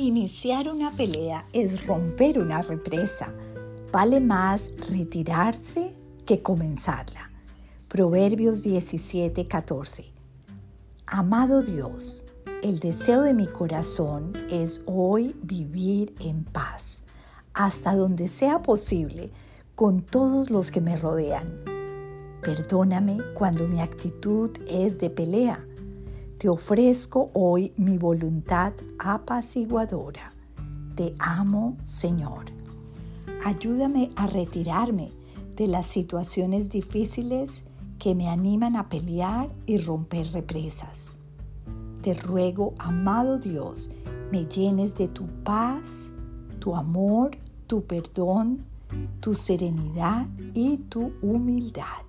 Iniciar una pelea es romper una represa. Vale más retirarse que comenzarla. Proverbios 17, 14. Amado Dios, el deseo de mi corazón es hoy vivir en paz, hasta donde sea posible, con todos los que me rodean. Perdóname cuando mi actitud es de pelea te ofrezco hoy mi voluntad apaciguadora. Te amo, Señor. Ayúdame a retirarme de las situaciones difíciles que me animan a pelear y romper represas. Te ruego, amado Dios, me llenes de tu paz, tu amor, tu perdón, tu serenidad y tu humildad.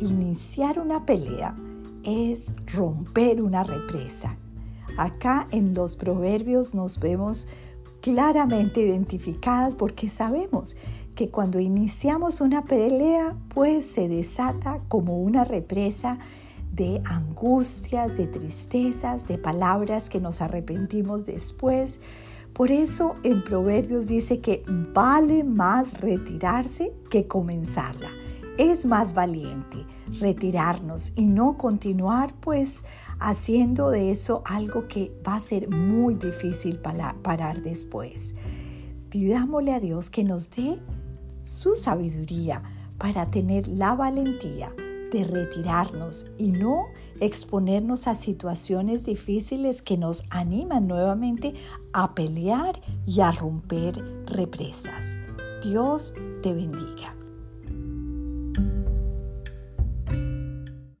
Iniciar una pelea es romper una represa. Acá en los proverbios nos vemos claramente identificadas porque sabemos que cuando iniciamos una pelea pues se desata como una represa de angustias, de tristezas, de palabras que nos arrepentimos después. Por eso en Proverbios dice que vale más retirarse que comenzarla es más valiente retirarnos y no continuar pues haciendo de eso algo que va a ser muy difícil parar después. Pidámosle a Dios que nos dé su sabiduría para tener la valentía de retirarnos y no exponernos a situaciones difíciles que nos animan nuevamente a pelear y a romper represas. Dios te bendiga.